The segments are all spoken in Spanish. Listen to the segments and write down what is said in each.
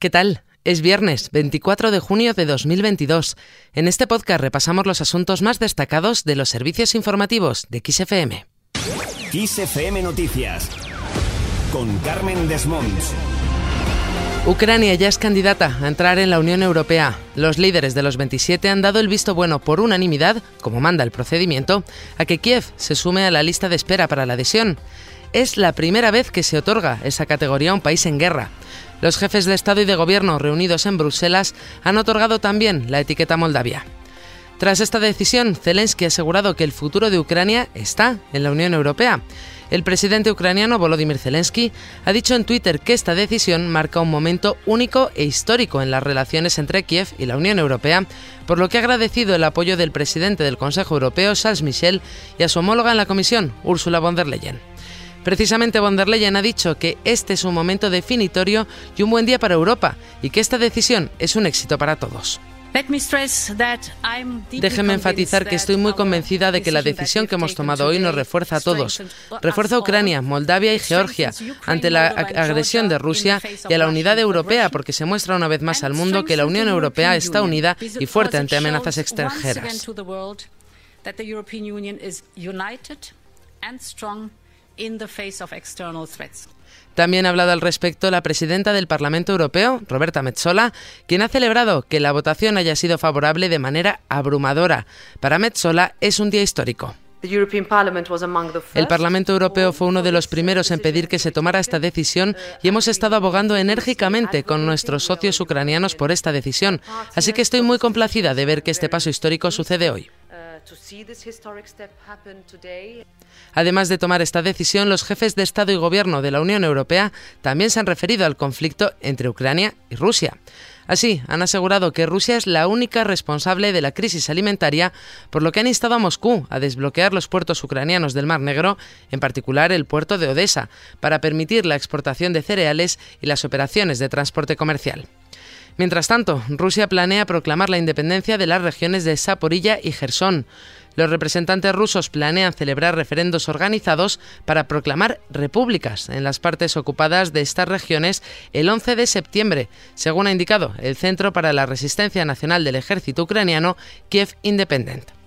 ¿Qué tal? Es viernes 24 de junio de 2022. En este podcast repasamos los asuntos más destacados de los servicios informativos de XFM. XFM Noticias con Carmen Desmonts. Ucrania ya es candidata a entrar en la Unión Europea. Los líderes de los 27 han dado el visto bueno por unanimidad, como manda el procedimiento, a que Kiev se sume a la lista de espera para la adhesión. Es la primera vez que se otorga esa categoría a un país en guerra. Los jefes de Estado y de Gobierno reunidos en Bruselas han otorgado también la etiqueta Moldavia. Tras esta decisión, Zelensky ha asegurado que el futuro de Ucrania está en la Unión Europea. El presidente ucraniano Volodymyr Zelensky ha dicho en Twitter que esta decisión marca un momento único e histórico en las relaciones entre Kiev y la Unión Europea, por lo que ha agradecido el apoyo del presidente del Consejo Europeo, Charles Michel, y a su homóloga en la Comisión, Ursula von der Leyen. Precisamente von der Leyen ha dicho que este es un momento definitorio y un buen día para Europa y que esta decisión es un éxito para todos. Déjeme enfatizar que estoy muy convencida de que la decisión que hemos tomado hoy nos refuerza a todos. Refuerza a Ucrania, Moldavia y Georgia ante la agresión de Rusia y a la unidad europea porque se muestra una vez más al mundo que la Unión Europea está unida y fuerte ante amenazas extranjeras. También ha hablado al respecto la presidenta del Parlamento Europeo, Roberta Metsola, quien ha celebrado que la votación haya sido favorable de manera abrumadora. Para Metsola es un día histórico. El Parlamento Europeo fue uno de los primeros en pedir que se tomara esta decisión y hemos estado abogando enérgicamente con nuestros socios ucranianos por esta decisión, así que estoy muy complacida de ver que este paso histórico sucede hoy. Además de tomar esta decisión, los jefes de Estado y Gobierno de la Unión Europea también se han referido al conflicto entre Ucrania y Rusia. Así, han asegurado que Rusia es la única responsable de la crisis alimentaria, por lo que han instado a Moscú a desbloquear los puertos ucranianos del Mar Negro, en particular el puerto de Odessa, para permitir la exportación de cereales y las operaciones de transporte comercial. Mientras tanto, Rusia planea proclamar la independencia de las regiones de Saporilla y Gerson. Los representantes rusos planean celebrar referendos organizados para proclamar repúblicas en las partes ocupadas de estas regiones el 11 de septiembre, según ha indicado el Centro para la Resistencia Nacional del Ejército Ucraniano, Kiev Independent.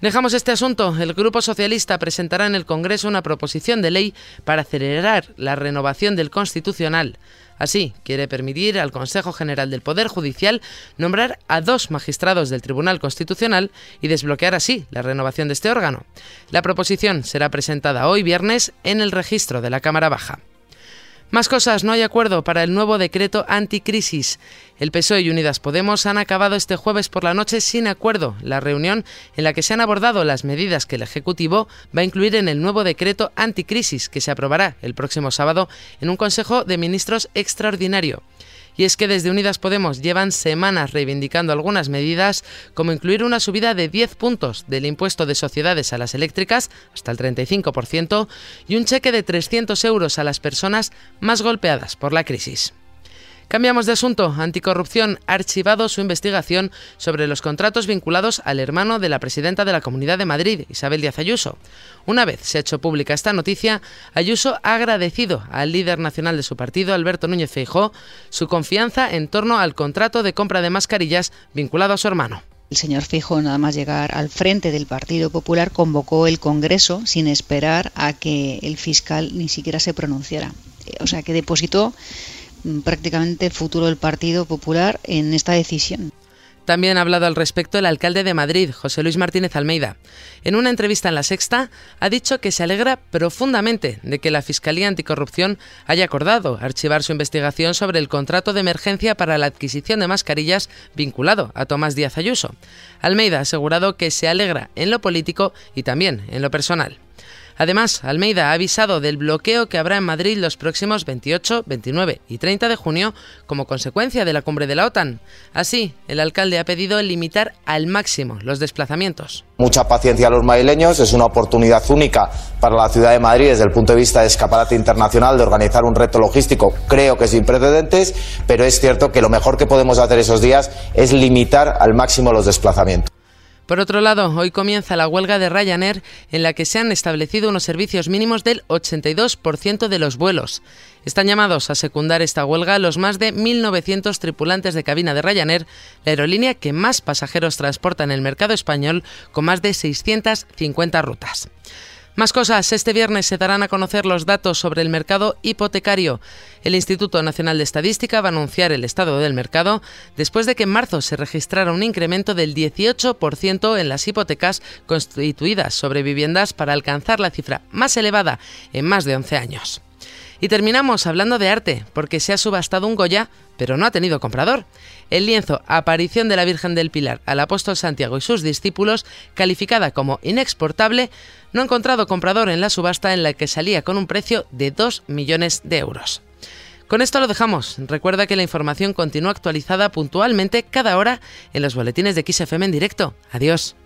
Dejamos este asunto. El Grupo Socialista presentará en el Congreso una proposición de ley para acelerar la renovación del Constitucional. Así, quiere permitir al Consejo General del Poder Judicial nombrar a dos magistrados del Tribunal Constitucional y desbloquear así la renovación de este órgano. La proposición será presentada hoy viernes en el registro de la Cámara Baja. Más cosas, no hay acuerdo para el nuevo decreto anticrisis. El PSOE y Unidas Podemos han acabado este jueves por la noche sin acuerdo la reunión en la que se han abordado las medidas que el Ejecutivo va a incluir en el nuevo decreto anticrisis que se aprobará el próximo sábado en un Consejo de Ministros extraordinario. Y es que desde Unidas Podemos llevan semanas reivindicando algunas medidas, como incluir una subida de 10 puntos del impuesto de sociedades a las eléctricas, hasta el 35%, y un cheque de 300 euros a las personas más golpeadas por la crisis. Cambiamos de asunto. Anticorrupción ha archivado su investigación sobre los contratos vinculados al hermano de la presidenta de la Comunidad de Madrid, Isabel Díaz Ayuso. Una vez se ha hecho pública esta noticia, Ayuso ha agradecido al líder nacional de su partido, Alberto Núñez Feijó, su confianza en torno al contrato de compra de mascarillas vinculado a su hermano. El señor Fijo, nada más llegar al frente del Partido Popular, convocó el Congreso sin esperar a que el fiscal ni siquiera se pronunciara. O sea, que depositó prácticamente el futuro del Partido Popular en esta decisión. También ha hablado al respecto el alcalde de Madrid, José Luis Martínez Almeida. En una entrevista en La Sexta, ha dicho que se alegra profundamente de que la Fiscalía Anticorrupción haya acordado archivar su investigación sobre el contrato de emergencia para la adquisición de mascarillas vinculado a Tomás Díaz Ayuso. Almeida ha asegurado que se alegra en lo político y también en lo personal. Además, Almeida ha avisado del bloqueo que habrá en Madrid los próximos 28, 29 y 30 de junio como consecuencia de la cumbre de la OTAN. Así, el alcalde ha pedido limitar al máximo los desplazamientos. Mucha paciencia a los madrileños, es una oportunidad única para la ciudad de Madrid desde el punto de vista de escaparate internacional de organizar un reto logístico, creo que sin precedentes, pero es cierto que lo mejor que podemos hacer esos días es limitar al máximo los desplazamientos. Por otro lado, hoy comienza la huelga de Ryanair en la que se han establecido unos servicios mínimos del 82% de los vuelos. Están llamados a secundar esta huelga los más de 1.900 tripulantes de cabina de Ryanair, la aerolínea que más pasajeros transporta en el mercado español con más de 650 rutas. Más cosas. Este viernes se darán a conocer los datos sobre el mercado hipotecario. El Instituto Nacional de Estadística va a anunciar el estado del mercado después de que en marzo se registrara un incremento del 18% en las hipotecas constituidas sobre viviendas para alcanzar la cifra más elevada en más de 11 años. Y terminamos hablando de arte, porque se ha subastado un Goya, pero no ha tenido comprador. El lienzo Aparición de la Virgen del Pilar al apóstol Santiago y sus discípulos, calificada como inexportable, no ha encontrado comprador en la subasta en la que salía con un precio de 2 millones de euros. Con esto lo dejamos. Recuerda que la información continúa actualizada puntualmente cada hora en los boletines de XFM en directo. Adiós.